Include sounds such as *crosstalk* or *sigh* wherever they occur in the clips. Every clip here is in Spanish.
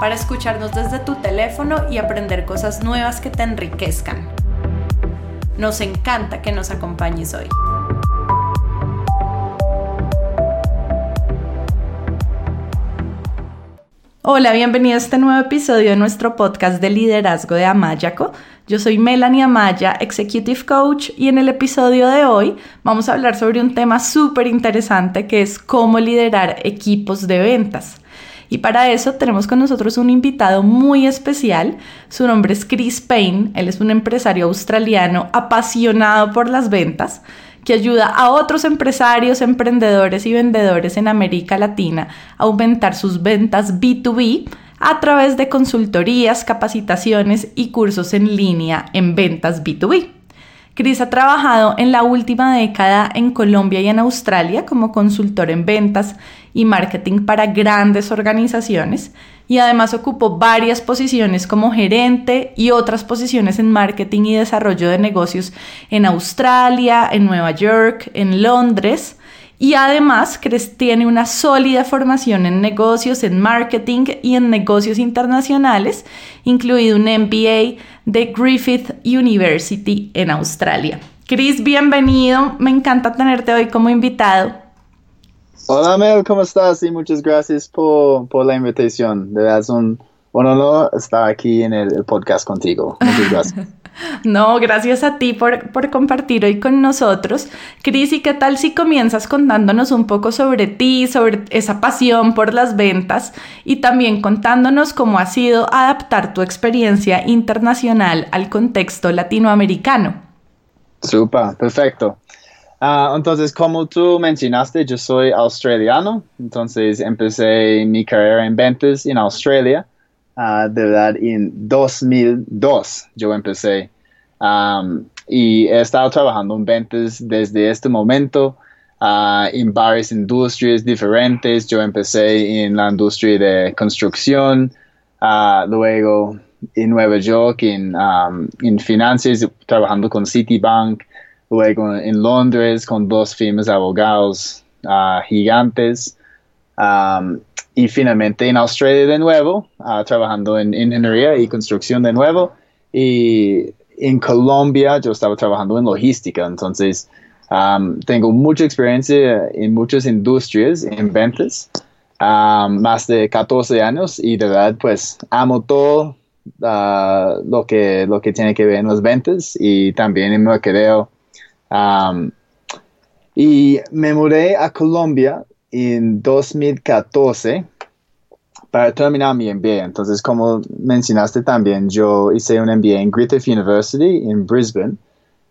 para escucharnos desde tu teléfono y aprender cosas nuevas que te enriquezcan. Nos encanta que nos acompañes hoy. Hola, bienvenido a este nuevo episodio de nuestro podcast de liderazgo de Amayaco. Yo soy Melanie Amaya, Executive Coach, y en el episodio de hoy vamos a hablar sobre un tema súper interesante que es cómo liderar equipos de ventas. Y para eso tenemos con nosotros un invitado muy especial. Su nombre es Chris Payne. Él es un empresario australiano apasionado por las ventas que ayuda a otros empresarios, emprendedores y vendedores en América Latina a aumentar sus ventas B2B a través de consultorías, capacitaciones y cursos en línea en ventas B2B. Chris ha trabajado en la última década en Colombia y en Australia como consultor en ventas y marketing para grandes organizaciones y además ocupó varias posiciones como gerente y otras posiciones en marketing y desarrollo de negocios en Australia, en Nueva York, en Londres y además tiene una sólida formación en negocios, en marketing y en negocios internacionales, incluido un MBA de Griffith University en Australia. Chris, bienvenido. Me encanta tenerte hoy como invitado. Hola Mel, ¿cómo estás? Y muchas gracias por, la invitación. De verdad es un honor estar aquí en el podcast contigo. Muchas gracias. *laughs* No, gracias a ti por, compartir hoy con nosotros. Cris, ¿y qué tal si comienzas contándonos un poco sobre ti, sobre esa pasión por las ventas y también contándonos cómo ha sido adaptar tu experiencia internacional al contexto latinoamericano? Super, perfecto. Ah, entonces, como tú mencionaste, yo soy australiano, entonces empecé mi carrera en ventas en Australia Ah, de verdad, en 2002 yo empecé. y he estado trabajando en ventas desde este momento uh, en varias industrias diferentes. Yo empecé en la industria de construcción, uh, luego en Nueva York en, en finanzas, trabajando con Citibank, luego en Londres con dos firmas abogados gigantes y finalmente en Australia de nuevo, ah, trabajando en ingeniería y construcción de nuevo. Y en Colombia yo estaba trabajando en logística, entonces tengo mucha experiencia en muchas industrias, en ventas, más de 14 años y de verdad pues amo todo ah, lo, que, lo que tiene que ver en las ventas y también en mercadeo. y me mudé a Colombia en 2014 para terminar mi MBA. Entonces, como mencionaste también, yo hice un MBA en Griffith University en Brisbane,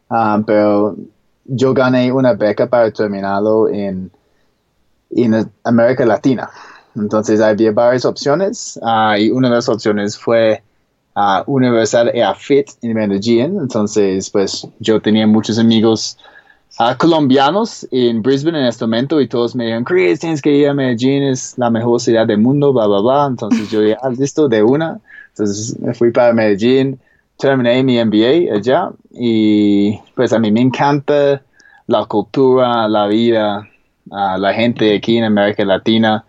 um, pero yo gané una beca para terminarlo en, en América Latina. Entonces, había varias opciones uh, y una de las opciones fue uh, Universidad EAFIT en Medellín. Entonces, pues yo tenía muchos amigos colombianos en Brisbane en este momento y todos me dijeron, Chris, tienes que ir a Medellín, es la mejor ciudad del mundo, bla, bla, bla. Entonces yo dije, ah, listo, de una. Entonces me fui para Medellín, terminé mi MBA allá y pues a mí me encanta la cultura, la vida, la gente aquí en América Latina,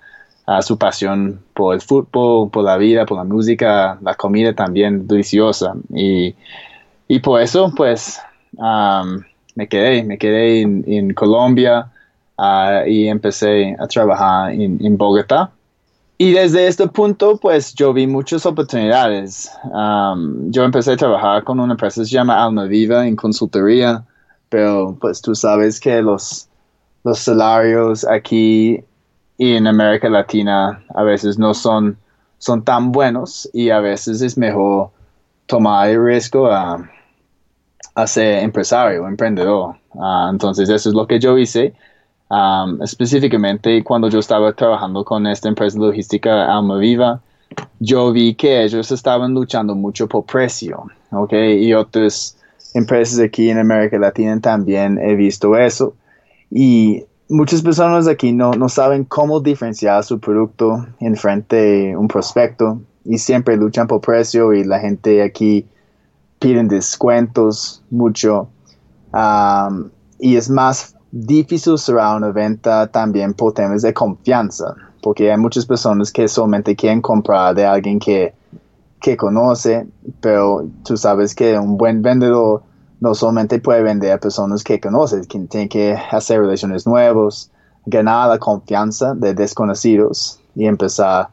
su pasión por el fútbol, por la vida, por la música, la comida también deliciosa. Y, y por eso, pues, me quedé, me quedé en, Colombia ah, y empecé a trabajar en, Bogotá. Y desde este punto, pues yo vi muchas oportunidades. yo empecé a trabajar con una empresa que se llama Alma Viva en consultoría, pero pues tú sabes que los, los salarios aquí en América Latina a veces no son, son tan buenos y a veces es mejor tomar el riesgo a a ser empresario, emprendedor. Ah, entonces eso es lo que yo hice. específicamente cuando yo estaba trabajando con esta empresa logística Alma Viva, yo vi que ellos estaban luchando mucho por precio, ¿ok? Y otras empresas aquí en América Latina también he visto eso. Y muchas personas aquí no, no saben cómo diferenciar su producto en frente de un prospecto y siempre luchan por precio y la gente aquí piden descuentos mucho. Y es más difícil cerrar una venta también por temas de confianza, porque hay muchas personas que solamente quieren comprar de alguien que, que conoce, pero tú sabes que un buen vendedor no solamente puede vender a personas que conoce, que tiene que hacer relaciones nuevas, ganar la confianza de desconocidos y empezar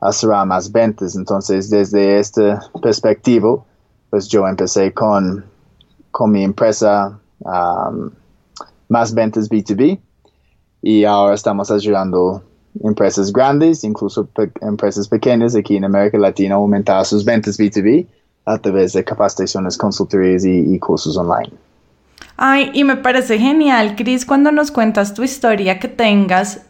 a cerrar más ventas. Entonces, desde esta perspectiva, pues yo empecé con, con mi empresa um, más ventas B2B y ahora estamos ayudando empresas grandes, incluso empresas pequeñas aquí en América Latina aumentar sus ventas B2B a través de capacitaciones, consultorías y, y cursos online. Ay, y me parece genial, Cris, cuando nos cuentas tu historia, que tengas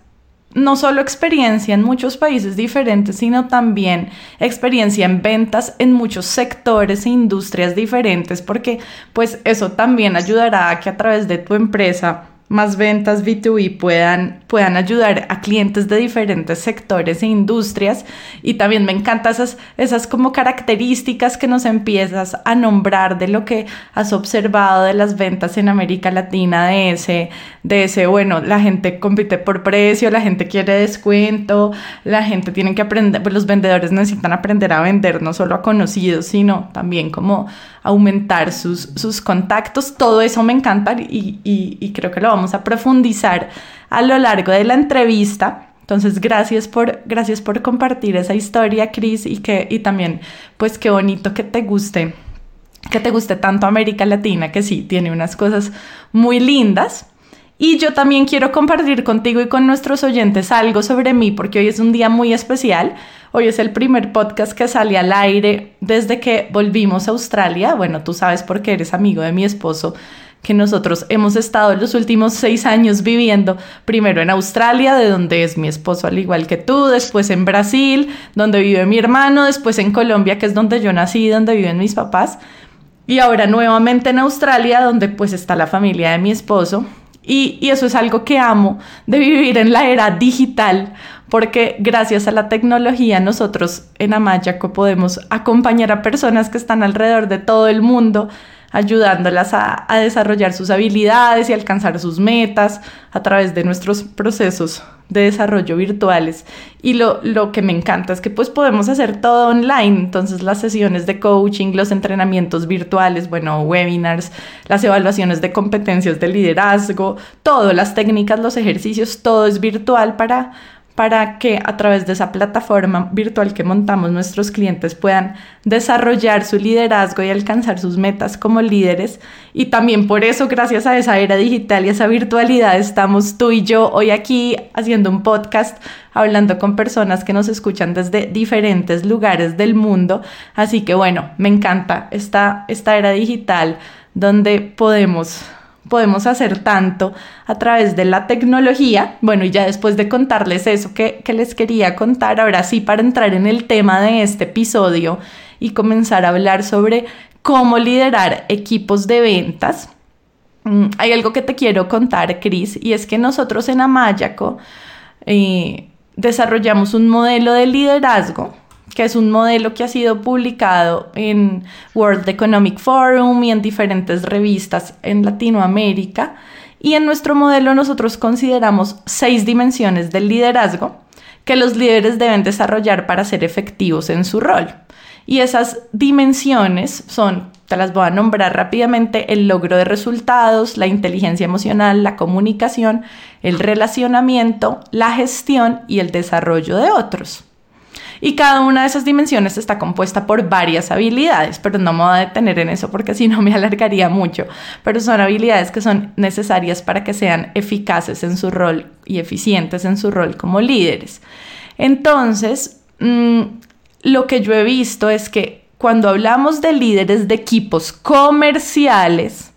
no solo experiencia en muchos países diferentes, sino también experiencia en ventas en muchos sectores e industrias diferentes, porque pues eso también ayudará a que a través de tu empresa más ventas B2B puedan, puedan ayudar a clientes de diferentes sectores e industrias. Y también me encantan esas, esas como características que nos empiezas a nombrar de lo que has observado de las ventas en América Latina, de ese, de ese, bueno, la gente compite por precio, la gente quiere descuento, la gente tiene que aprender, pues los vendedores necesitan aprender a vender no solo a conocidos, sino también como aumentar sus, sus contactos. Todo eso me encanta y, y, creo que lo vamos a profundizar a lo largo de la entrevista. Entonces, gracias por, gracias por compartir esa historia, Cris, y que y también, pues qué bonito que te guste, que te guste tanto América Latina, que sí, tiene unas cosas muy lindas. Y yo también quiero compartir contigo y con nuestros oyentes algo sobre mí, porque hoy es un día muy especial. Hoy es el primer podcast que sale al aire desde que volvimos a Australia. Bueno, tú sabes porque eres amigo de mi esposo que nosotros hemos estado los últimos seis años viviendo, primero en Australia, de donde es mi esposo al igual que tú, después en Brasil, donde vive mi hermano, después en Colombia, que es donde yo nací, donde viven mis papás, y ahora nuevamente en Australia, donde pues está la familia de mi esposo, y, eso es algo que amo de vivir en la era digital, porque gracias a la tecnología nosotros en Amayaco podemos acompañar a personas que están alrededor de todo el mundo ayudándolas a, desarrollar sus habilidades y alcanzar sus metas a través de nuestros procesos de desarrollo virtuales. Y lo, lo, que me encanta es que pues podemos hacer todo online, entonces las sesiones de coaching, los entrenamientos virtuales, bueno, webinars, las evaluaciones de competencias de liderazgo, todo, las técnicas, los ejercicios, todo es virtual para para que a través de esa plataforma virtual que montamos nuestros clientes puedan desarrollar su liderazgo y alcanzar sus metas como líderes. Y también por eso, gracias a esa era digital y esa virtualidad, estamos tú y yo hoy aquí haciendo un podcast, hablando con personas que nos escuchan desde diferentes lugares del mundo. Así que bueno, me encanta esta, esta era digital donde podemos podemos hacer tanto a través de la tecnología. Bueno, y ya después de contarles eso que, les quería contar, ahora sí, para entrar en el tema de este episodio y comenzar a hablar sobre cómo liderar equipos de ventas. Mm, hay algo que te quiero contar, Cris, y es que nosotros en Amayaco eh, desarrollamos un modelo de liderazgo que es un modelo que ha sido publicado en World Economic Forum y en diferentes revistas en Latinoamérica. Y en nuestro modelo nosotros consideramos seis dimensiones del liderazgo que los líderes deben desarrollar para ser efectivos en su rol. Y esas dimensiones son, te las voy a nombrar rápidamente, el logro de resultados, la inteligencia emocional, la comunicación, el relacionamiento, la gestión y el desarrollo de otros. Y cada una de esas dimensiones está compuesta por varias habilidades, pero no me voy a detener en eso porque si no me alargaría mucho. Pero son habilidades que son necesarias para que sean eficaces en su rol y eficientes en su rol como líderes. Entonces, mm, lo que yo he visto es que cuando hablamos de líderes de equipos comerciales,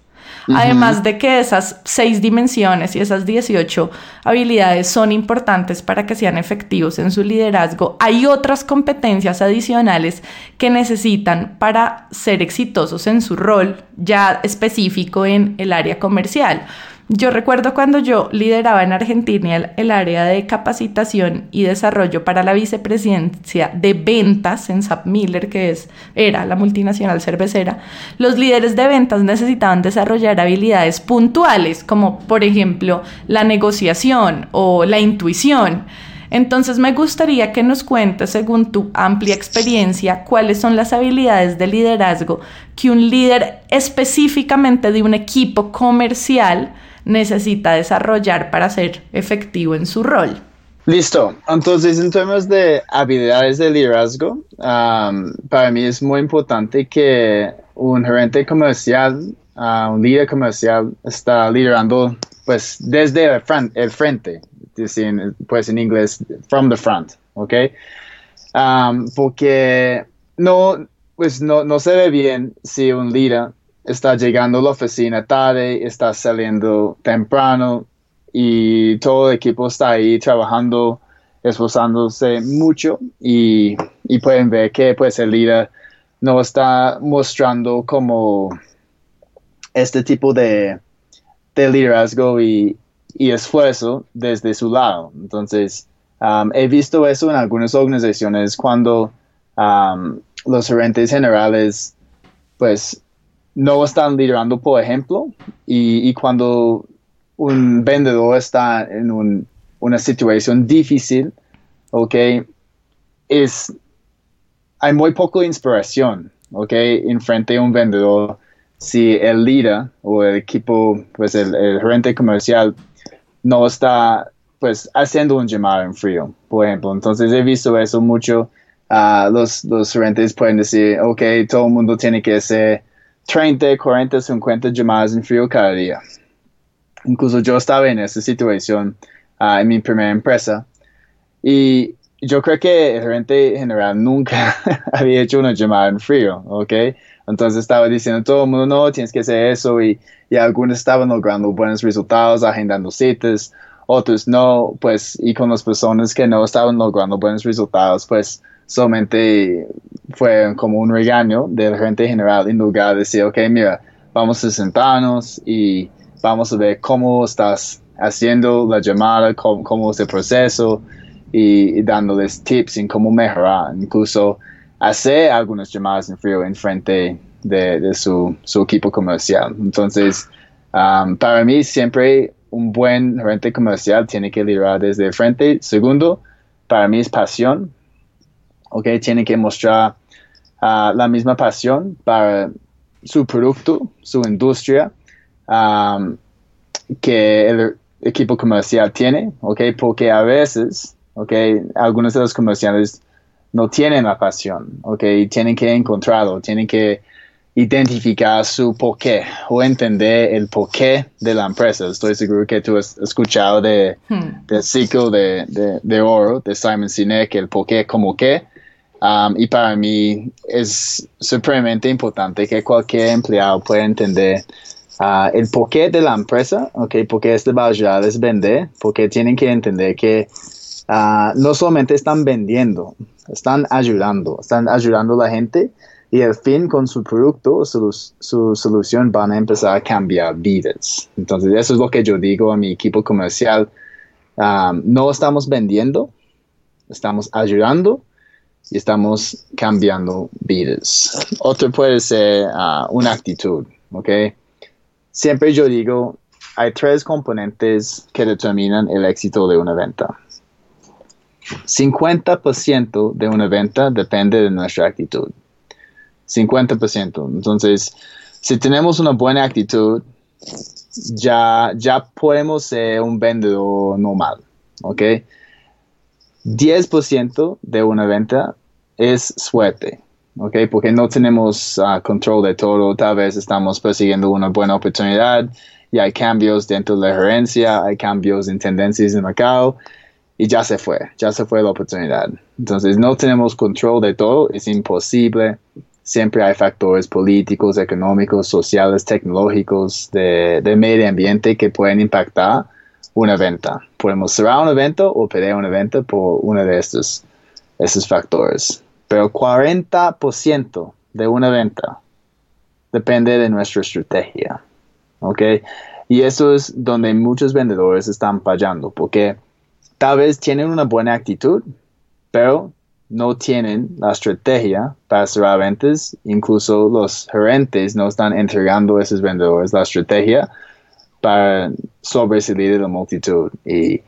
Además de que esas seis dimensiones y esas 18 habilidades son importantes para que sean efectivos en su liderazgo, hay otras competencias adicionales que necesitan para ser exitosos en su rol ya específico en el área comercial. Yo recuerdo cuando yo lideraba en Argentina el, área de capacitación y desarrollo para la vicepresidencia de ventas en SAP Miller, que es, era la multinacional cervecera, los líderes de ventas necesitaban desarrollar habilidades puntuales, como por ejemplo la negociación o la intuición. Entonces me gustaría que nos cuentes, según tu amplia experiencia, cuáles son las habilidades de liderazgo que un líder específicamente de un equipo comercial necesita desarrollar para ser efectivo en su rol. Listo. Entonces, en términos de habilidades de liderazgo, para mí es muy importante que un gerente comercial, uh, un líder comercial, está liderando pues desde el, el frente, pues en inglés, from the front, ¿ok? porque no, pues no, no se ve bien si un líder está llegando a la oficina tarde, está saliendo temprano y todo el equipo está ahí trabajando, esforzándose mucho y, pueden ver que pues el líder no está mostrando como este tipo de, liderazgo y, esfuerzo desde su lado. Entonces, um, he visto eso en algunas organizaciones cuando um, los gerentes generales pues no están liderando, por ejemplo, y, cuando un vendedor está en una situación difícil, ok, es, hay muy poca inspiración, ok, en frente a un vendedor si el líder o el equipo, pues el, gerente comercial no está pues haciendo un llamado en frío, por ejemplo. Entonces he visto eso mucho. Ah, los, los gerentes pueden decir, ok, todo el mundo tiene que ser 30, 40, 50 llamadas en frío cada día. Incluso yo estaba en esa situación ah, en mi primera empresa y yo creo que el gerente general nunca *laughs* había hecho una llamada en frío, ¿ok? Entonces estaba diciendo todo el mundo, no, tienes que hacer eso y, y algunos estaban logrando buenos resultados, agendando citas, otros no, pues, y con las personas que no estaban logrando buenos resultados, pues, solamente fue como un regaño del gerente general en lugar de decir, ok, mira, vamos a sentarnos y vamos a ver cómo estás haciendo la llamada, cómo, es el proceso y, dándoles tips en cómo mejorar, incluso hacer algunas llamadas en frío en frente de, su, equipo comercial. Entonces, um, para mí siempre un buen gerente comercial tiene que liderar desde el frente. Segundo, para mí es pasión. ¿Ok? Tiene que mostrar ah, la misma pasión para su producto, su industria, que el equipo comercial tiene, ¿ok? Porque a veces, ¿ok? Algunos de los comerciales no tienen la pasión, ¿ok? Tienen que encontrarlo, tienen que identificar su porqué o entender el porqué de la empresa. Estoy seguro que tú has escuchado de, hmm. del ciclo de, de, oro de Simon Sinek, el porqué como qué. Um, y para mí es supremamente importante que cualquier empleado pueda entender uh, el porqué de la empresa, okay, porque este va a ayudarles a vender, porque tienen que entender que uh, no solamente están vendiendo, están ayudando, están ayudando a la gente y al fin con su producto, su, su solución van a empezar a cambiar vidas. Entonces eso es lo que yo digo a mi equipo comercial. No estamos vendiendo, estamos ayudando y estamos cambiando vidas. Otro puede ser uh, una actitud, ¿ok? Siempre yo digo, hay tres componentes que determinan el éxito de una venta. 50% de una venta depende de nuestra actitud. 50%. Entonces, si tenemos una buena actitud, ya, ya podemos ser un vendedor normal, ¿ok? 10% de una venta es suerte, ¿ok? Porque no tenemos ah, control de todo, tal vez estamos persiguiendo una buena oportunidad y hay cambios dentro de la gerencia, hay cambios en tendencias de mercado y ya se fue, ya se fue la oportunidad. Entonces no tenemos control de todo, es imposible siempre hay factores políticos, económicos, sociales, tecnológicos, de, de medio ambiente que pueden impactar una venta. Podemos cerrar un evento o perder un evento por uno de estos, estos factores. Pero 40% de una venta depende de nuestra estrategia. ¿Ok? Y eso es donde muchos vendedores están fallando, porque tal vez tienen una buena actitud, pero no tienen la estrategia para cerrar ventas. Incluso los gerentes no están entregando a esos vendedores la estrategia para sobresalir de la multitud. Y,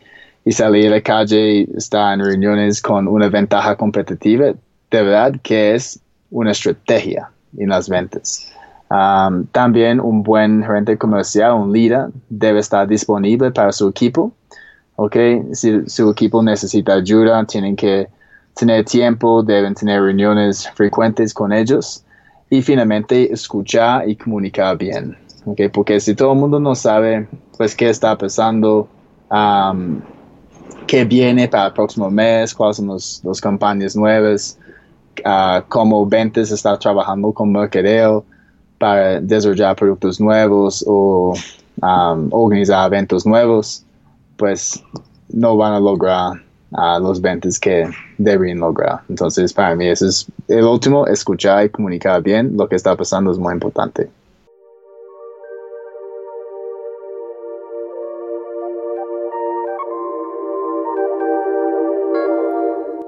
salir a la calle y estar en reuniones con una ventaja competitiva, de verdad que es una estrategia en las ventas. Um, también un buen gerente comercial, un líder, debe estar disponible para su equipo. Okay, si su equipo necesita ayuda, tienen que tener tiempo, deben tener reuniones frecuentes con ellos y finalmente escuchar y comunicar bien. Okay, porque si todo el mundo no sabe pues qué está pasando, qué viene para el próximo mes, cuáles son las campañas nuevas, uh, cómo ventas está trabajando con mercadeo, para desarrollar productos nuevos o organizar eventos nuevos, pues no van a lograr uh, los ventas que deberían lograr. Entonces, para mí, eso es el último, escuchar y comunicar bien lo que está pasando es muy importante.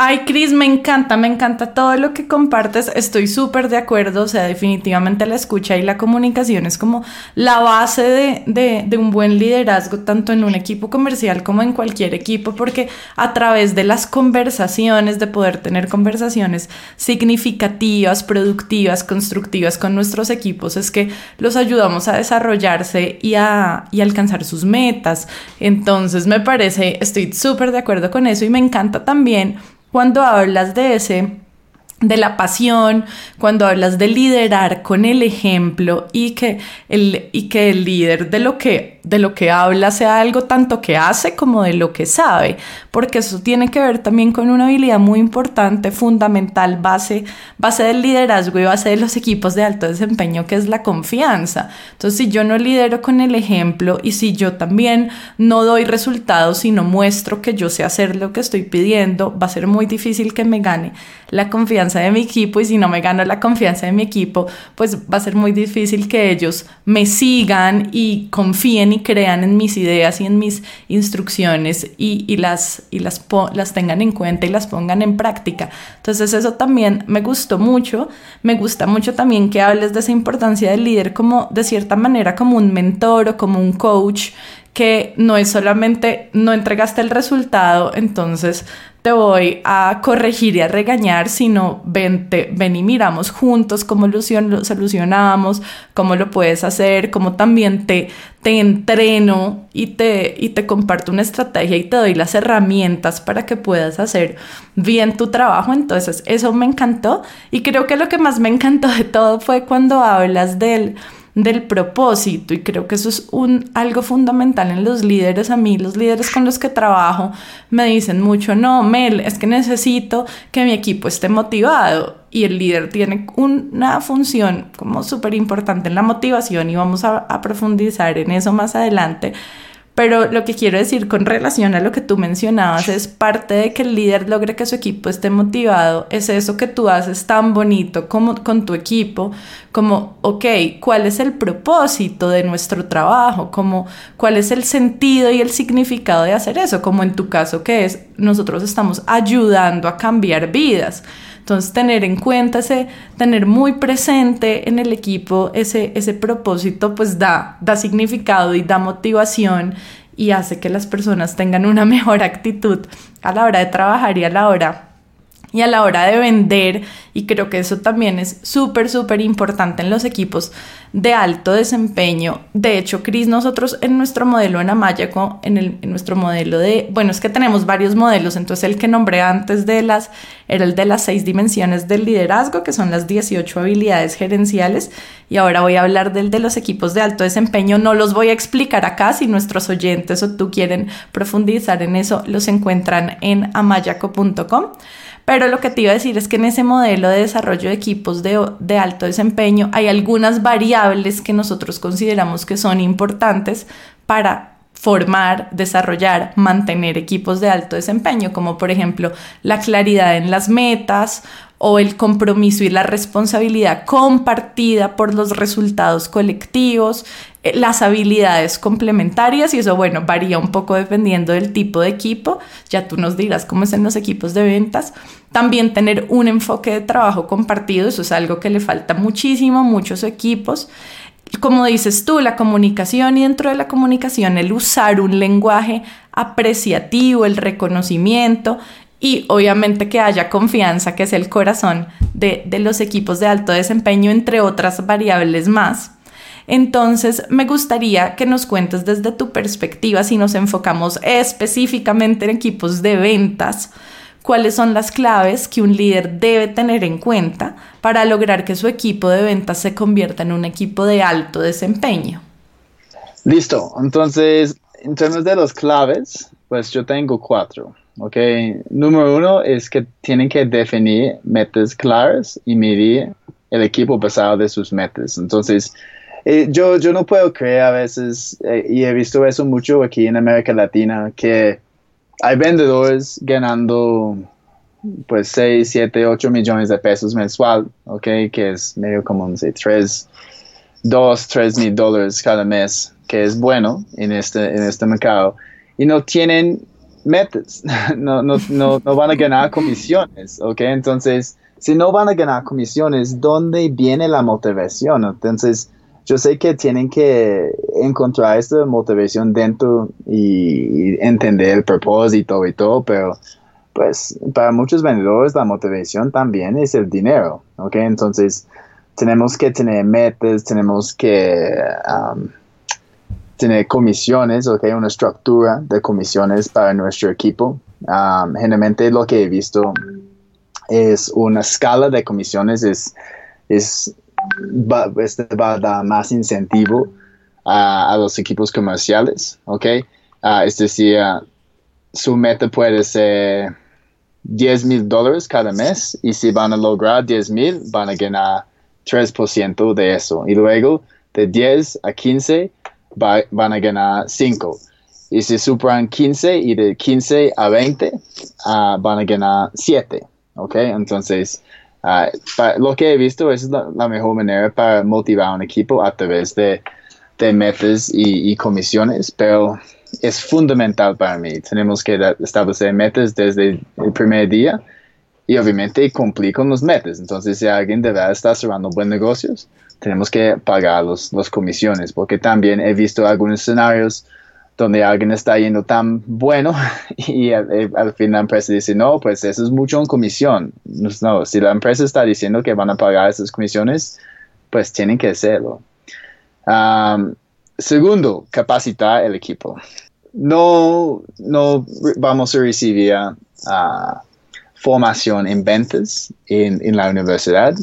Ay, Cris, me encanta, me encanta todo lo que compartes. Estoy súper de acuerdo. O sea, definitivamente la escucha y la comunicación es como la base de, un buen liderazgo, tanto en un equipo comercial como en cualquier equipo, porque a través de las conversaciones, de poder tener conversaciones significativas, productivas, constructivas con nuestros equipos, es que los ayudamos a desarrollarse y a, y alcanzar sus metas. Entonces, me parece, estoy súper de acuerdo con eso y me encanta también cuando hablas de ese de la pasión, cuando hablas de liderar con el ejemplo y que el, y que el líder de lo que de lo que habla sea algo tanto que hace como de lo que sabe, porque eso tiene que ver también con una habilidad muy importante, fundamental, base, base del liderazgo y base de los equipos de alto desempeño, que es la confianza. Entonces, si yo no lidero con el ejemplo y si yo también no doy resultados y no muestro que yo sé hacer lo que estoy pidiendo, va a ser muy difícil que me gane la confianza de mi equipo y si no me gano la confianza de mi equipo, pues va a ser muy difícil que ellos me sigan y confíen y crean en mis ideas y en mis instrucciones y, las, y las, las tengan en cuenta y las pongan en práctica. Entonces eso también me gustó mucho. Me gusta mucho también que hables de esa importancia del líder como de cierta manera como un mentor o como un coach que no es solamente no entregaste el resultado, entonces te voy a corregir y a regañar, sino ven, ven y miramos juntos cómo lo solucionamos, cómo lo puedes hacer, cómo también te, te entreno y te, y te comparto una estrategia y te doy las herramientas para que puedas hacer bien tu trabajo. Entonces, eso me encantó y creo que lo que más me encantó de todo fue cuando hablas del del propósito. Y creo que eso es un, algo fundamental en los líderes. A mí los líderes con los que trabajo me dicen mucho, no, Mel, es que necesito que mi equipo esté motivado y el líder tiene una función como súper importante en la motivación y vamos a, a profundizar en eso más adelante pero lo que quiero decir con relación a lo que tú mencionabas es parte de que el líder logre que su equipo esté motivado, es eso que tú haces tan bonito como con tu equipo, como, ok, ¿cuál es el propósito de nuestro trabajo? Como, ¿cuál es el sentido y el significado de hacer eso? Como en tu caso que es, nosotros estamos ayudando a cambiar vidas. Entonces, tener en cuenta ese, tener muy presente en el equipo ese, ese propósito, pues da, da significado y da motivación y hace que las personas tengan una *laughs* mejor actitud a la hora de trabajar y a la hora Y a la hora de vender, y creo que eso también es súper, súper importante en los equipos de alto desempeño. De hecho, Cris, nosotros en nuestro modelo en Amayaco, en, en nuestro modelo de, bueno, es que tenemos varios modelos, entonces el que nombré antes de las, era el de las seis dimensiones del liderazgo, que son las 18 habilidades gerenciales, y ahora voy a hablar del de los equipos de alto desempeño. No los voy a explicar acá, si nuestros oyentes o tú quieren profundizar en eso, los encuentran en amayaco.com. Pero lo que te iba a decir es que en ese modelo de desarrollo de equipos de, alto desempeño hay algunas variables que nosotros consideramos que son importantes para formar, desarrollar, mantener equipos de alto desempeño, como por ejemplo la claridad en las metas o el compromiso y la responsabilidad compartida por los resultados colectivos, eh, las habilidades complementarias y eso, bueno, varía un poco dependiendo del tipo de equipo, ya tú nos dirás cómo es en los equipos de ventas. También tener un enfoque de trabajo compartido, eso es algo que le falta muchísimo muchos equipos. Como dices tú, la comunicación y dentro de la comunicación el usar un lenguaje apreciativo, el reconocimiento y obviamente que haya confianza, que es el corazón de, los equipos de alto desempeño, entre otras variables más. Entonces, me gustaría que nos cuentes desde tu perspectiva, si nos enfocamos específicamente en equipos de ventas, cuáles son las claves que un líder debe tener en cuenta para lograr que su equipo de ventas se convierta en un equipo de alto desempeño. Listo, entonces, en términos de las claves, pues yo tengo cuatro. ¿Ok? Número uno es que tienen que definir metas claras y medir el equipo basado de sus metas. Entonces, eh, yo, yo no puedo creer a veces, eh, y he visto eso mucho aquí en América Latina, que hay vendedores ganando pues 6, 7, 8 millones de pesos mensual, ¿ok? Que es medio como, no sé, 3, 2, 3 mil dólares cada mes, que es bueno en este, en este mercado. Y no tienen metas, *laughs* no, no, no, no van a ganar comisiones, ¿ok? Entonces, si no van a ganar comisiones, ¿dónde viene la motivación? Entonces, yo sé que tienen que encontrar esta motivación dentro y, entender el propósito y todo, pero pues para muchos vendedores la motivación también es el dinero, ¿ok? Entonces, tenemos que tener metas, tenemos que um, tener comisiones, ¿ok? Una estructura de comisiones para nuestro equipo. Generalmente lo que he visto es una escala de comisiones, es, es va, a dar más incentivo a, los equipos comerciales, ¿ok? Uh, es decir, su meta puede ser 10 mil dólares cada mes y si van a lograr 10 mil, van a ganar 3% de eso. Y luego de 10 a 15 van a ganar 5. Y si superan 15 y de 15 a 20 ah, van a ganar 7. ¿Ok? Entonces, uh, lo que he visto es la, mejor manera para motivar a un equipo a través de, de metas y, y, comisiones, pero es fundamental para mí. Tenemos que establecer metas desde el primer día y obviamente cumplir con los metas. Entonces, si alguien de verdad está cerrando buenos negocios, tenemos que pagar los, los comisiones, porque también he visto algunos escenarios donde alguien está yendo tan bueno *laughs* y al, fin la empresa dice, no, pues eso es mucho en comisión. No, si la empresa está diciendo que van a pagar esas comisiones, pues tienen que hacerlo. segundo, capacitar el equipo. No, no vamos a recibir uh, formación en ventas en, en la universidad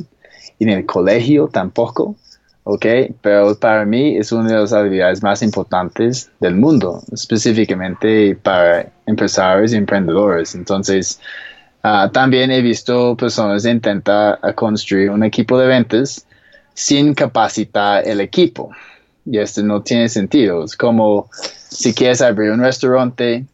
en el colegio tampoco, ¿ok? Pero para mí es una de las habilidades más importantes del mundo, específicamente para empresarios y emprendedores. Entonces, ah, también he visto personas intentar construir un equipo de ventas sin capacitar el equipo. Y esto no tiene sentido. Es como si quieres abrir un restaurante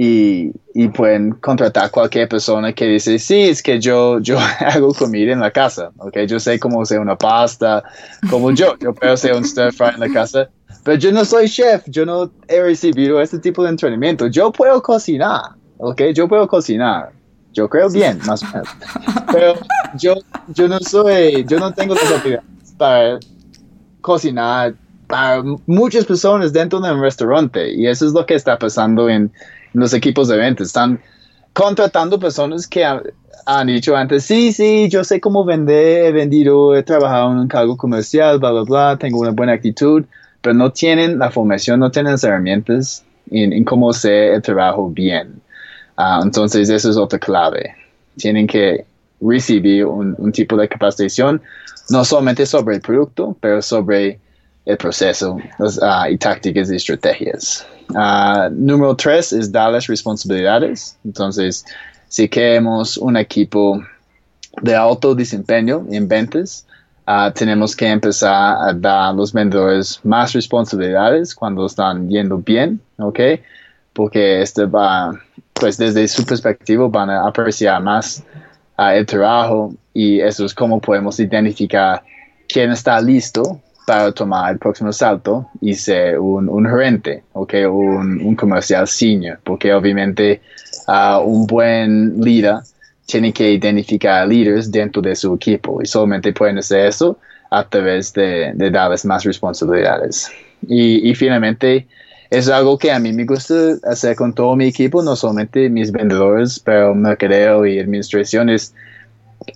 y, y, pueden contratar cualquier persona que dice, sí, es que yo, yo *laughs* hago comida en la casa, ¿ok? Yo sé cómo hacer una pasta, como yo, yo puedo hacer un stir fry en la casa, pero yo no soy chef, yo no he recibido este tipo de entrenamiento, yo puedo cocinar, ¿ok? Yo puedo cocinar, yo creo bien, más o menos, pero yo, yo no soy, yo no tengo las habilidades para cocinar para muchas personas dentro de un restaurante y eso es lo que está pasando en los equipos de ventas están contratando personas que han dicho antes, sí, sí, yo sé cómo vender, he vendido, he trabajado en un cargo comercial, bla, bla, bla, tengo una buena actitud, pero no tienen la formación, no tienen las herramientas en, cómo hacer el trabajo bien. Ah, entonces, eso es otra clave. Tienen que recibir un, tipo de capacitación, no solamente sobre el producto, pero sobre el proceso uh, y tácticas y estrategias. Uh, número tres es darles responsabilidades. Entonces, si queremos un equipo de alto desempeño en ventas, uh, tenemos que empezar a dar a los vendedores más responsabilidades cuando están yendo bien, ¿ok? Porque este va, pues desde su perspectiva van a apreciar más el trabajo y eso es cómo podemos identificar quién está listo para tomar el próximo salto y ser un, gerente, okay, un, un, comercial senior, porque obviamente uh, un buen líder tiene que identificar líderes dentro de su equipo y solamente pueden hacer eso a través de, darles más responsabilidades. Y, y, finalmente, es algo que a mí me gusta hacer con todo mi equipo, no solamente mis vendedores, pero mercadeo y administración, es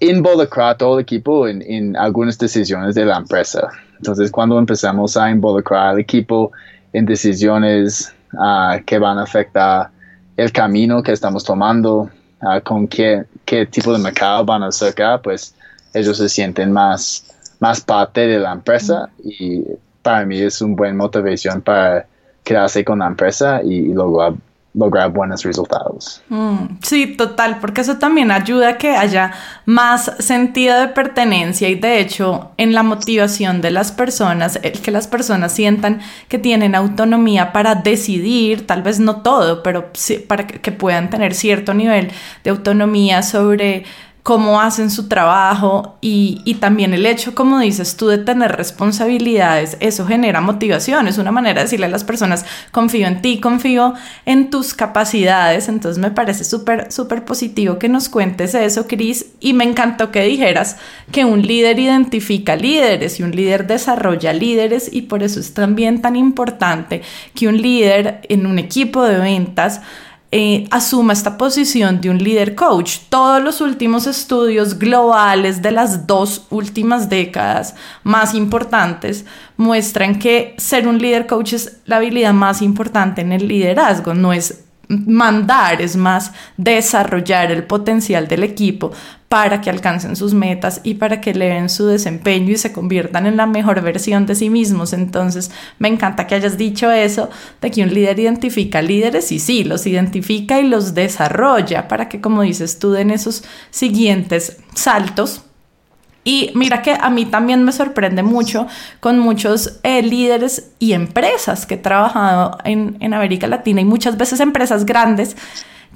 involucrar a todo el equipo en, en algunas decisiones de la empresa. Entonces, cuando empezamos a involucrar al equipo en decisiones ah, que van a afectar el camino que estamos tomando, ah, con qué, qué, tipo de mercado van a acercar, pues ellos se sienten más, más parte de la empresa y para mí es una buena motivación para quedarse con la empresa y, y luego lograr buenos resultados. Mm, sí, total, porque eso también ayuda a que haya más sentido de pertenencia y de hecho en la motivación de las personas, el que las personas sientan que tienen autonomía para decidir, tal vez no todo, pero para que puedan tener cierto nivel de autonomía sobre cómo hacen su trabajo y, también el hecho, como dices tú, de tener responsabilidades, eso genera motivación, es una manera de decirle a las personas, confío en ti, confío en tus capacidades, entonces me parece súper, súper positivo que nos cuentes eso, Cris, y me encantó que dijeras que un líder identifica líderes y un líder desarrolla líderes y por eso es también tan importante que un líder en un equipo de ventas eh, asuma esta posición de un líder coach. Todos los últimos estudios globales de las dos últimas décadas más importantes muestran que ser un líder coach es la habilidad más importante en el liderazgo, no es mandar, es más desarrollar el potencial del equipo para que alcancen sus metas y para que eleven su desempeño y se conviertan en la mejor versión de sí mismos. Entonces, me encanta que hayas dicho eso, de que un líder identifica líderes y sí, los identifica y los desarrolla para que, como dices tú, den esos siguientes saltos y mira que a mí también me sorprende mucho con muchos eh, líderes y empresas que he trabajado en, en América Latina y muchas veces empresas grandes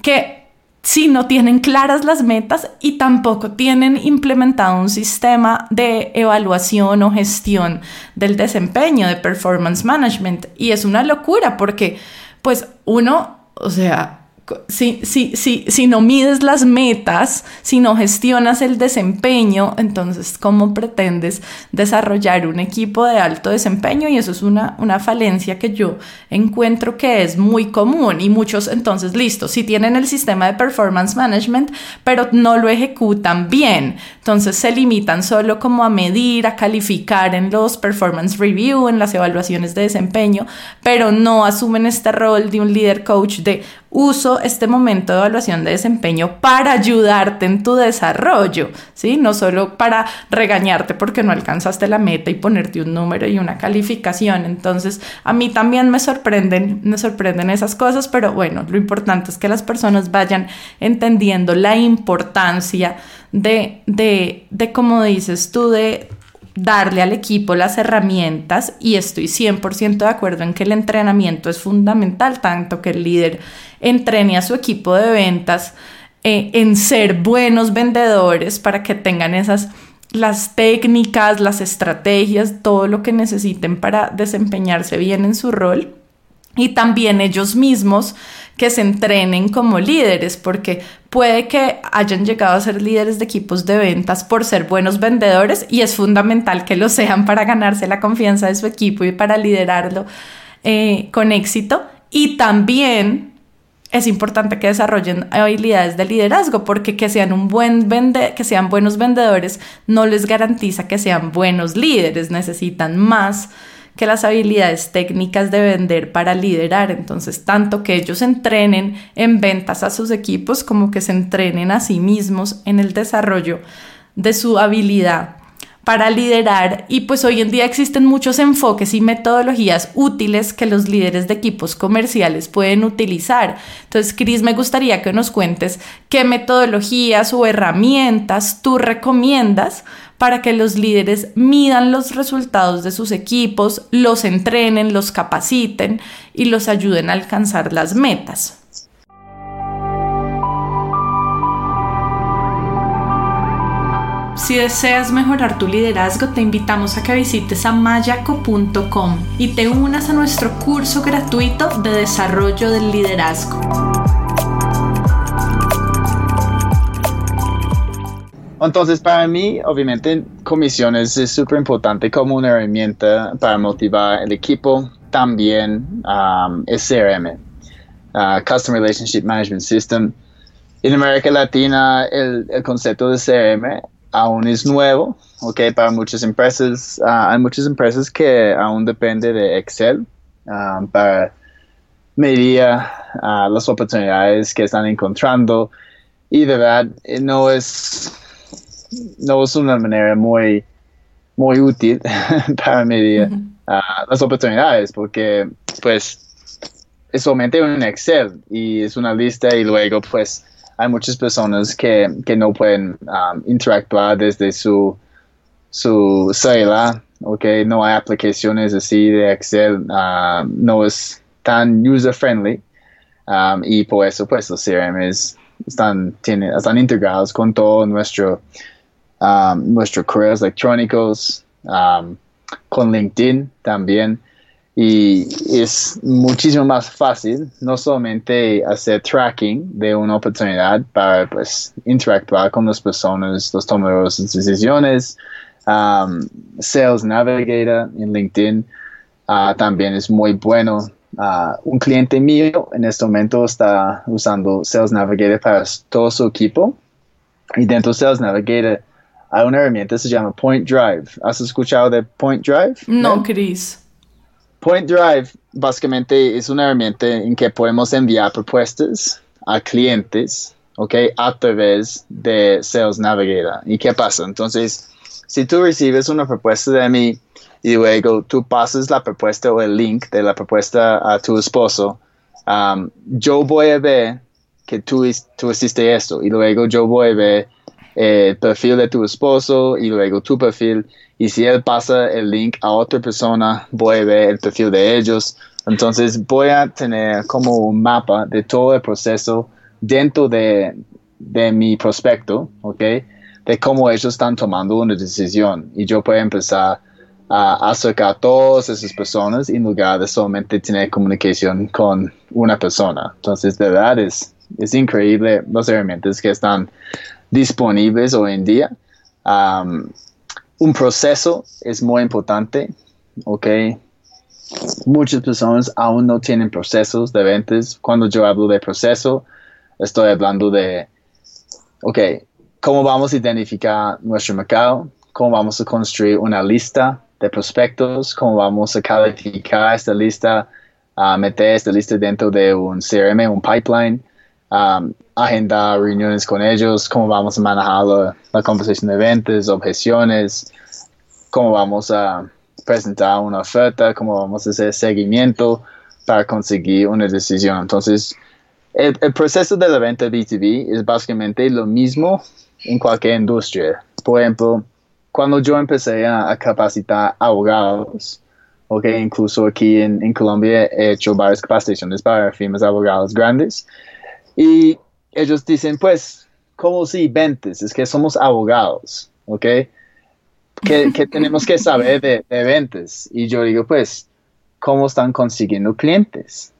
que si no tienen claras las metas y tampoco tienen implementado un sistema de evaluación o gestión del desempeño, de performance management. Y es una locura porque pues uno, o sea, si, si, si, si no mides las metas, si no gestionas el desempeño, entonces ¿cómo pretendes desarrollar un equipo de alto desempeño? Y eso es una, una falencia que yo encuentro que es muy común y muchos entonces, listo, si tienen el sistema de performance management, pero no lo ejecutan bien, entonces se limitan solo como a medir, a calificar en los performance review, en las evaluaciones de desempeño, pero no asumen este rol de un líder coach de uso este momento de evaluación de desempeño para ayudarte en tu desarrollo, ¿sí? No solo para regañarte porque no alcanzaste la meta y ponerte un número y una calificación. Entonces, a mí también me sorprenden, me sorprenden esas cosas, pero bueno, lo importante es que las personas vayan entendiendo la importancia de, de, de como dices tú, de darle al equipo las herramientas y estoy 100% de acuerdo en que el entrenamiento es fundamental, tanto que el líder entrene a su equipo de ventas eh, en ser buenos vendedores para que tengan esas las técnicas, las estrategias, todo lo que necesiten para desempeñarse bien en su rol. Y también ellos mismos que se entrenen como líderes, porque puede que hayan llegado a ser líderes de equipos de ventas por ser buenos vendedores y es fundamental que lo sean para ganarse la confianza de su equipo y para liderarlo eh, con éxito. Y también es importante que desarrollen habilidades de liderazgo porque que sean un buen vende que sean buenos vendedores no les garantiza que sean buenos líderes, necesitan más que las habilidades técnicas de vender para liderar. Entonces, tanto que ellos entrenen en ventas a sus equipos como que se entrenen a sí mismos en el desarrollo de su habilidad para liderar y pues hoy en día existen muchos enfoques y metodologías útiles que los líderes de equipos comerciales pueden utilizar. Entonces, Cris, me gustaría que nos cuentes qué metodologías o herramientas tú recomiendas para que los líderes midan los resultados de sus equipos, los entrenen, los capaciten y los ayuden a alcanzar las metas. Si deseas mejorar tu liderazgo, te invitamos a que visites a mayaco.com y te unas a nuestro curso gratuito de desarrollo del liderazgo. Entonces, para mí, obviamente, comisiones es súper importante como una herramienta para motivar el equipo. También um, CRM, uh, Customer Relationship Management System. En América Latina, el, concepto de CRM aún es nuevo, ok, para muchas empresas. Ah, hay muchas empresas que aún dependen de Excel ah, para medir ah, las oportunidades que están encontrando y de verdad eh, no es, no es una manera muy, muy útil *laughs* para medir las oportunidades porque pues es solamente un Excel y es una lista y luego pues hay muchas personas que, que no pueden um, interactuar desde su, su celular, okay? no hay aplicaciones así de Excel, um, no es tan user friendly um, y por eso pues los CRM están, tienen, están integrados con todo nuestro, nuestros correos electrónicos, con LinkedIn también y es muchísimo más fácil no solamente hacer tracking de una oportunidad para pues interactuar con las personas, los tomadores de decisiones, um, Sales Navigator en LinkedIn uh, también es muy bueno. Uh, un cliente mío en este momento está usando Sales Navigator para todo su equipo y dentro de Sales Navigator hay una herramienta que se llama Point Drive. ¿Has escuchado de Point Drive? No, Chris. Point Drive básicamente es una herramienta en que podemos enviar propuestas a clientes, ¿ok? A través de Sales Navigator. ¿Y qué pasa? Entonces, si tú recibes una propuesta de mí y luego tú pasas la propuesta o el link de la propuesta a tu esposo, um, yo voy a ver que tú, tú hiciste esto y luego yo voy a ver el perfil de tu esposo y luego tu perfil. Y si él pasa el link a otra persona, voy a ver el perfil de ellos. Entonces voy a tener como un mapa de todo el proceso dentro de, de mi prospecto, ¿ok? De cómo ellos están tomando una decisión. Y yo puedo empezar a acercar a todas esas personas en lugar de solamente tener comunicación con una persona. Entonces, de verdad es, es increíble las herramientas que están disponibles hoy en día. Un proceso es muy importante, ¿ok? Muchas personas aún no tienen procesos de ventas. Cuando yo hablo de proceso, estoy hablando de, ok, ¿cómo vamos a identificar nuestro mercado? ¿Cómo vamos a construir una lista de prospectos? ¿Cómo vamos a calificar esta lista? a meter esta lista dentro de un CRM, un pipeline? Um, agendar reuniones con ellos, cómo vamos a manejar la, conversación de ventas, objeciones, cómo vamos a presentar una oferta, cómo vamos a hacer seguimiento para conseguir una decisión. Entonces, el, proceso de la venta B2B es básicamente lo mismo en cualquier industria. Por ejemplo, cuando yo empecé a, capacitar abogados, okay, incluso aquí en, en Colombia he hecho varias capacitaciones para firmas abogados grandes, y ellos dicen, pues, ¿cómo si ventas? Es que somos abogados, ¿ok? ¿Qué, *laughs* tenemos que saber de, de, ventas? Y yo digo, pues, ¿cómo están consiguiendo clientes?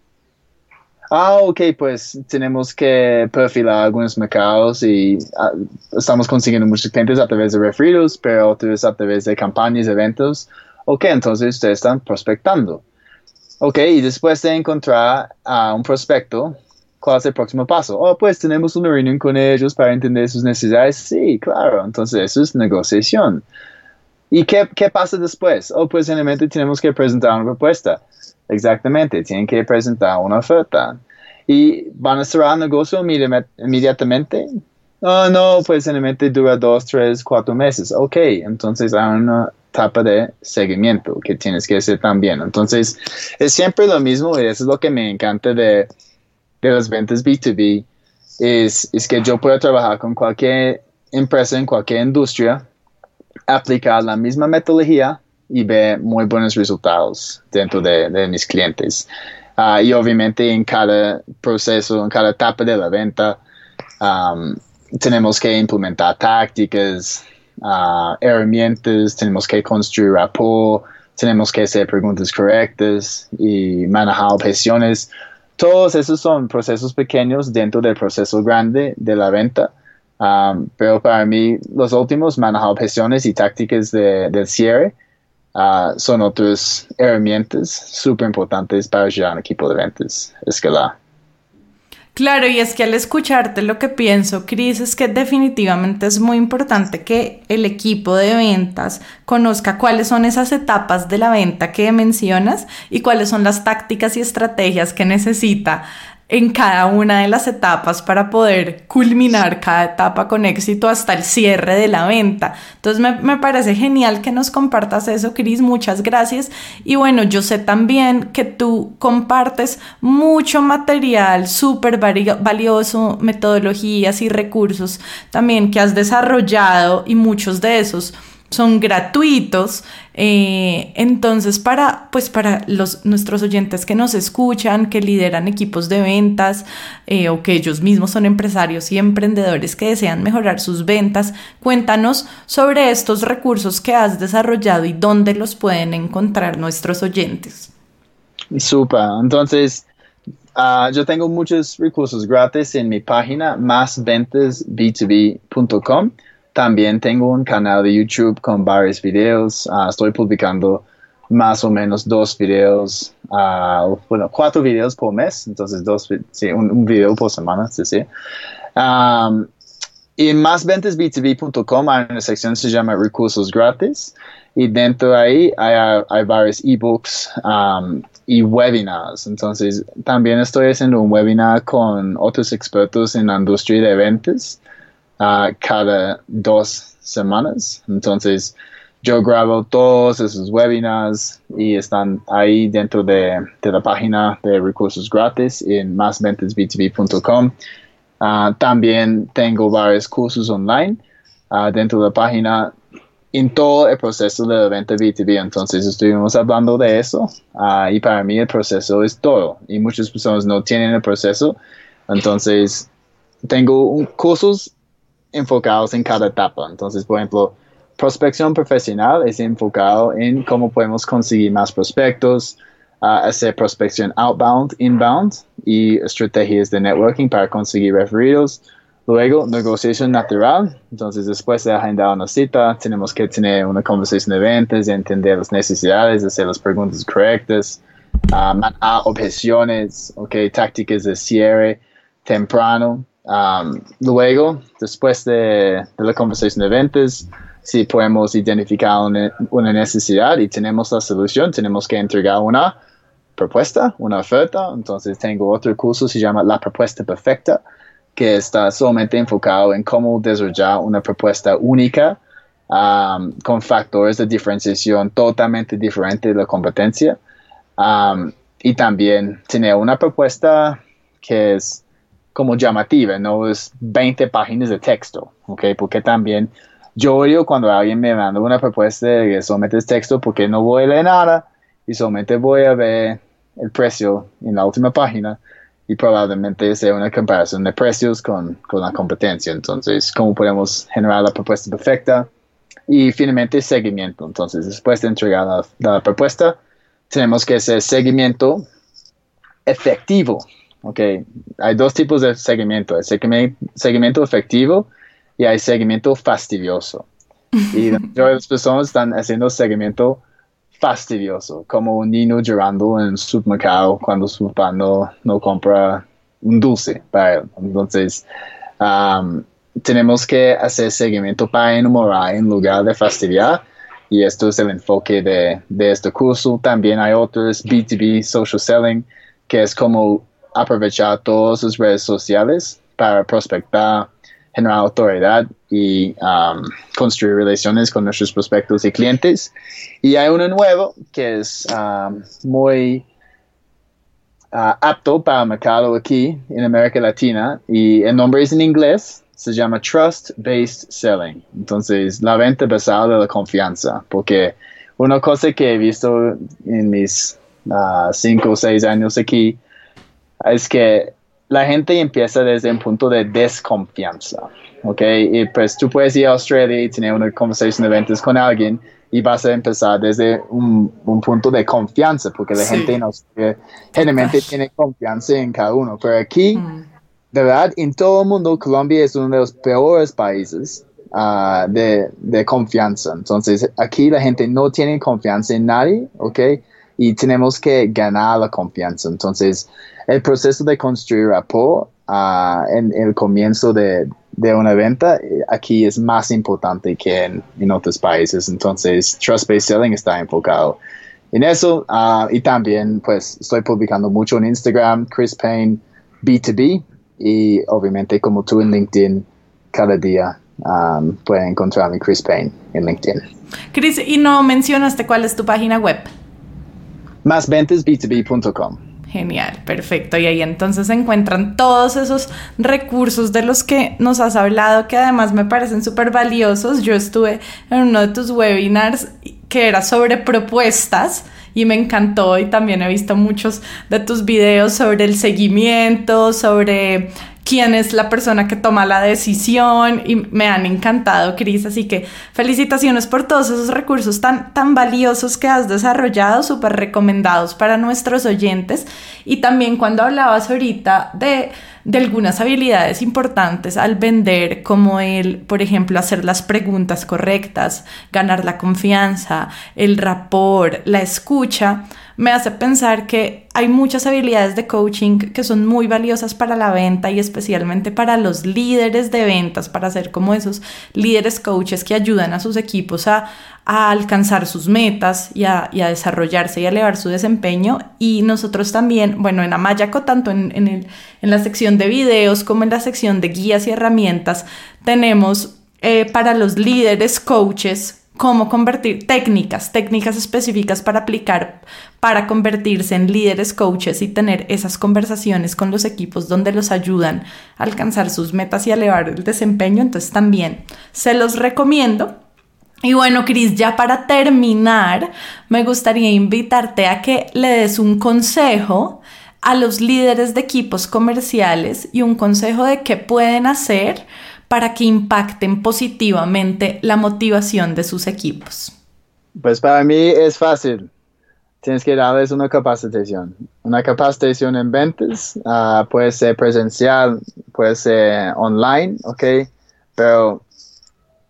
Ah, ok, pues tenemos que perfilar algunos mercados y ah, estamos consiguiendo muchos clientes a través de referidos, pero otros a través de campañas, eventos. Ok, entonces ustedes están prospectando. Ok, y después de encontrar a un prospecto, ¿cuál es el próximo paso? Oh, pues tenemos una reunión con ellos para entender sus necesidades. Sí, claro, entonces eso es negociación. ¿Y qué, qué pasa después? Oh, pues generalmente tenemos que presentar una propuesta. Exactamente, tienen que presentar una oferta. ¿Y van a cerrar el negocio inmediatamente? Oh, no, pues generalmente dura dos, tres, cuatro meses. Ok, entonces hay una etapa de seguimiento que tienes que hacer también. Entonces, es siempre lo mismo y eso es lo que me encanta de, de las ventas B2B, es, es que yo puedo trabajar con cualquier empresa en cualquier industria aplicar la misma metodología y ver muy buenos resultados dentro de, mis clientes. Ah, y obviamente en cada proceso, en cada etapa de la venta, tenemos que implementar tácticas, uh, herramientas, tenemos que construir rapport, tenemos que hacer preguntas correctas y manejar objeciones. Todos esos son procesos pequeños dentro del proceso grande de la venta Um, pero para mí, los últimos, manejar objeciones y tácticas de, del cierre, uh, son otras herramientas súper importantes para ayudar a un equipo de ventas escalar. Claro, y es que al escucharte lo que pienso, Cris, es que definitivamente es muy importante que el equipo de ventas conozca cuáles son esas etapas de la venta que mencionas y cuáles son las tácticas y estrategias que necesita en cada una de las etapas para poder culminar cada etapa con éxito hasta el cierre de la venta. Entonces me, parece genial que nos compartas eso, Cris, muchas gracias. Y bueno, yo sé también que tú compartes mucho material súper valioso, metodologías y recursos también que has desarrollado y muchos de esos son gratuitos. Eh, entonces, para, pues para los, nuestros oyentes que nos escuchan, que lideran equipos de ventas eh, o que ellos mismos son empresarios y emprendedores que desean mejorar sus ventas, cuéntanos sobre estos recursos que has desarrollado y dónde los pueden encontrar nuestros oyentes. Super, entonces ah, yo tengo muchos recursos gratis en mi página másventasb2b.com también tengo un canal de YouTube con varios videos. Ah, estoy publicando más o menos dos videos, uh, bueno, cuatro videos por mes, entonces dos, sí, un, video por semana, sí, sí. Y en másventasb2b.com hay una sección que se llama recursos gratis y dentro de ahí hay, hay varios ebooks y webinars. Entonces también estoy haciendo un webinar con otros expertos en la industria de ventas cada dos semanas. Entonces, yo grabo todos esos webinars y están ahí dentro de, la página de recursos gratis en másventasb2b.com. Ah, también tengo varios cursos online ah, dentro de la página en todo el proceso de la venta B2B. Entonces estuvimos hablando de eso ah, y para mí el proceso es todo y muchas personas no tienen el proceso. Entonces tengo cursos enfocados en cada etapa. Entonces, por ejemplo, prospección profesional es enfocado en cómo podemos conseguir más prospectos, hacer prospección outbound, inbound y estrategias de networking para conseguir referidos. Luego, negociación natural. Entonces, después de agendar una cita, tenemos que tener una conversación de ventas, entender las necesidades, hacer las preguntas correctas, uh, objeciones, okay, tácticas de cierre temprano. Um, luego, después de, la conversación de ventas, si podemos identificar una, necesidad y tenemos la solución, tenemos que entregar una propuesta, una oferta. Entonces tengo otro curso, se llama La Propuesta Perfecta, que está solamente enfocado en cómo desarrollar una propuesta única con factores de diferenciación totalmente diferentes de la competencia. Y también tener una propuesta que es como llamativa, no es 20 páginas de texto, ¿ok? Porque también yo odio cuando alguien me manda una propuesta que solamente es texto porque no voy a leer nada y solamente voy a ver el precio en la última página y probablemente sea una comparación de precios con, con la competencia. Entonces, ¿cómo podemos generar la propuesta perfecta? Y finalmente, seguimiento. Entonces, después de entregar la, la propuesta, tenemos que hacer seguimiento efectivo Ok, hay dos tipos de seguimiento. Hay seguimiento efectivo y hay seguimiento fastidioso. Y *laughs* las personas están haciendo seguimiento fastidioso, como un niño llorando en su supermercado cuando su papá no, compra un dulce para él. Entonces, tenemos que hacer seguimiento para enamorar en lugar de fastidiar. Y esto es el enfoque de, de este curso. También hay otros B2B Social Selling, que es como aprovechar todas sus redes sociales para prospectar, generar autoridad y um, construir relaciones con nuestros prospectos y clientes. Y hay uno nuevo que es um, muy uh, apto para el mercado aquí en América Latina y el nombre es en inglés, se llama Trust Based Selling. Entonces, la venta basada en la confianza, porque una cosa que he visto en mis uh, cinco o seis años aquí es que la gente empieza desde un punto de desconfianza, ¿ok? Y pues tú puedes ir a Australia y tener una conversación de ventas con alguien y vas a empezar desde un, punto de confianza, porque la gente en Australia generalmente tiene confianza en cada uno, pero aquí, mm. de verdad, en todo el mundo, Colombia es uno de los peores países ah, de, de, confianza. Entonces, aquí la gente no tiene confianza en nadie, ¿ok? Y tenemos que ganar la confianza. Entonces, el proceso de construir rapport uh, en, el comienzo de, una venta aquí es más importante que en, otros países. Entonces, Trust-Based Selling está enfocado en eso. Uh, y también, pues, estoy publicando mucho en Instagram, Chris Payne B2B. Y obviamente, como tú en LinkedIn, cada día um, pueden encontrarme Chris Payne en LinkedIn. Chris, y no mencionaste cuál es tu página web. Másventasb2b.com. Genial, perfecto. Y ahí entonces se encuentran todos esos recursos de los que nos has hablado, que además me parecen súper valiosos. Yo estuve en uno de tus webinars que era sobre propuestas y me encantó y también he visto muchos de tus videos sobre el seguimiento, sobre quién es la persona que toma la decisión y me han encantado, Cris, así que felicitaciones por todos esos recursos tan, tan valiosos que has desarrollado, súper recomendados para nuestros oyentes. Y también cuando hablabas ahorita de de algunas habilidades importantes al vender, como el, por ejemplo, hacer las preguntas correctas, ganar la confianza, el rapport, la escucha, me hace pensar que hay muchas habilidades de coaching que son muy valiosas para la venta y especialmente para los líderes de ventas, para ser como esos líderes coaches que ayudan a sus equipos a, alcanzar sus metas y a, desarrollarse y elevar su desempeño. Y nosotros también, bueno, en Amayaco, tanto en, en, la sección de videos como en la sección de guías y herramientas, tenemos eh, para los líderes coaches cómo convertir técnicas, técnicas específicas para aplicar, para convertirse en líderes coaches y tener esas conversaciones con los equipos donde los ayudan a alcanzar sus metas y elevar el desempeño. Entonces también se los recomiendo. Y bueno, Cris, ya para terminar, me gustaría invitarte a que le des un consejo a los líderes de equipos comerciales y un consejo de qué pueden hacer para que impacten positivamente la motivación de sus equipos? Pues para mí es fácil. Tienes que darles una capacitación. Una capacitación en ventas ah, puede ser presencial, puede ser online, ¿ok? Pero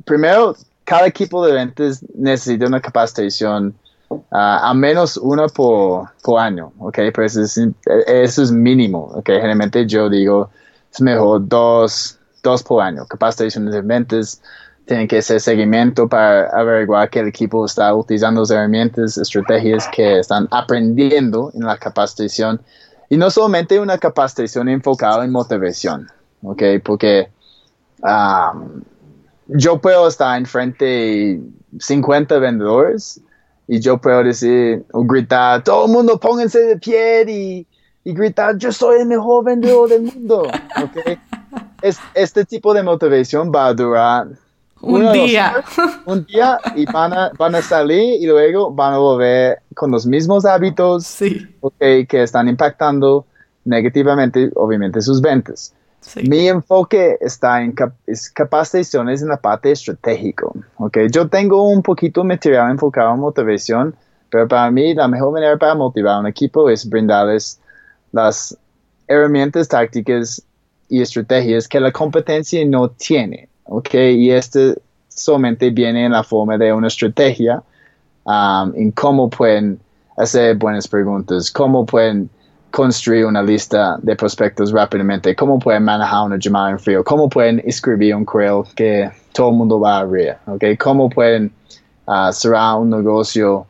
primero, cada equipo de ventas necesita una capacitación a menos una por, año, ¿ok? Pero eso es, eso es mínimo, ¿ok? Generalmente yo digo, es mejor dos, dos por año. Capacitaciones de ventas, tienen que hacer seguimiento para averiguar que el equipo está utilizando las herramientas, estrategias que están aprendiendo en la capacitación. Y no solamente una capacitación enfocada en motivación, ¿ok? Porque um, yo puedo estar enfrente de 50 vendedores y yo puedo decir o gritar, todo el mundo pónganse de pie y, y gritar, yo soy el mejor vendedor del mundo, *laughs* ¿ok? Este tipo de motivación va a durar un día. un día y van a, van a salir y luego van a volver con los mismos hábitos que están impactando negativamente, obviamente, sus ventas. Mi enfoque está en capacitaciones en la parte estratégica. Okay? Yo tengo un poquito material enfocado en motivación, pero para mí la mejor manera para motivar a un equipo es brindarles las herramientas tácticas y estrategias que la competencia no tiene, ¿ok? Y este solamente viene en la forma de una estrategia um, en cómo pueden hacer buenas preguntas, cómo pueden construir una lista de prospectos rápidamente, cómo pueden manejar una llamada en frío, cómo pueden escribir un correo que todo el mundo va a abrir, okay? cómo pueden uh, cerrar un negocio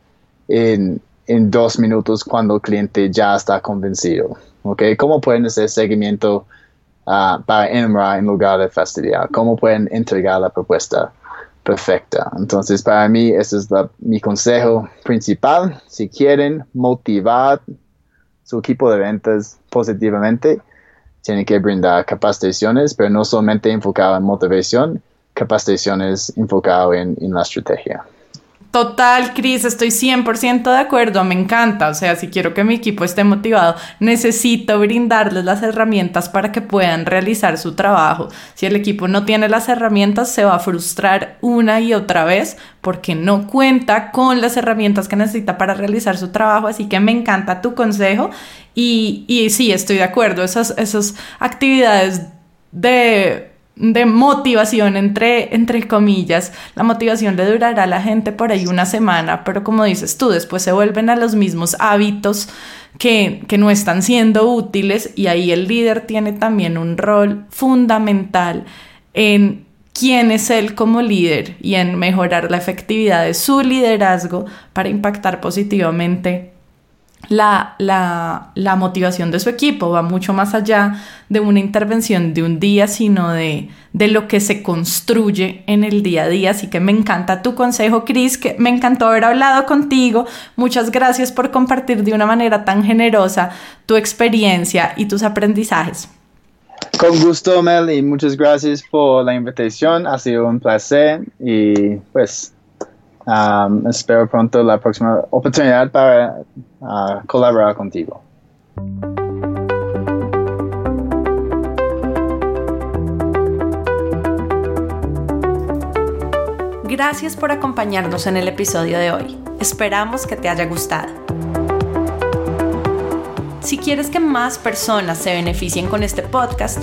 en, en, dos minutos cuando el cliente ya está convencido, okay? cómo pueden hacer seguimiento uh, para enamorar en lugar de fastidiar, cómo pueden entregar la propuesta perfecta. Entonces, para mí, ese es mi consejo principal. Si quieren motivar su equipo de ventas positivamente, tiene que brindar capacitaciones, pero no solamente enfocado en motivación, capacitaciones enfocado en, en la estrategia. Total, Cris, estoy 100% de acuerdo, me encanta. O sea, si quiero que mi equipo esté motivado, necesito brindarles las herramientas para que puedan realizar su trabajo. Si el equipo no tiene las herramientas, se va a frustrar una y otra vez porque no cuenta con las herramientas que necesita para realizar su trabajo. Así que me encanta tu consejo y, y sí, estoy de acuerdo. Esas, esas actividades de de motivación, entre, entre comillas. La motivación le durará a la gente por ahí una semana, pero como dices tú, después se vuelven a los mismos hábitos que, que no están siendo útiles y ahí el líder tiene también un rol fundamental en quién es él como líder y en mejorar la efectividad de su liderazgo para impactar positivamente la, la, motivación de su equipo, va mucho más allá de una intervención de un día, sino de, de, lo que se construye en el día a día. Así que me encanta tu consejo, Cris, que me encantó haber hablado contigo. Muchas gracias por compartir de una manera tan generosa tu experiencia y tus aprendizajes. Con gusto, Mel, y muchas gracias por la invitación. Ha sido un placer y pues Um, espero pronto la próxima oportunidad para uh, colaborar contigo. Gracias por acompañarnos en el episodio de hoy. Esperamos que te haya gustado. Si quieres que más personas se beneficien con este podcast,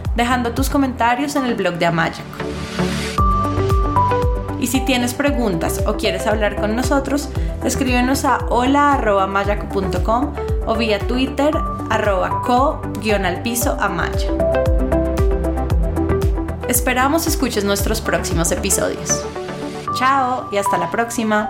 dejando tus comentarios en el blog de Amayaco. Y si tienes preguntas o quieres hablar con nosotros, escríbenos a hola.mayaco.com o vía Twitter arroba co-al amaya. Esperamos escuches nuestros próximos episodios. Chao y hasta la próxima.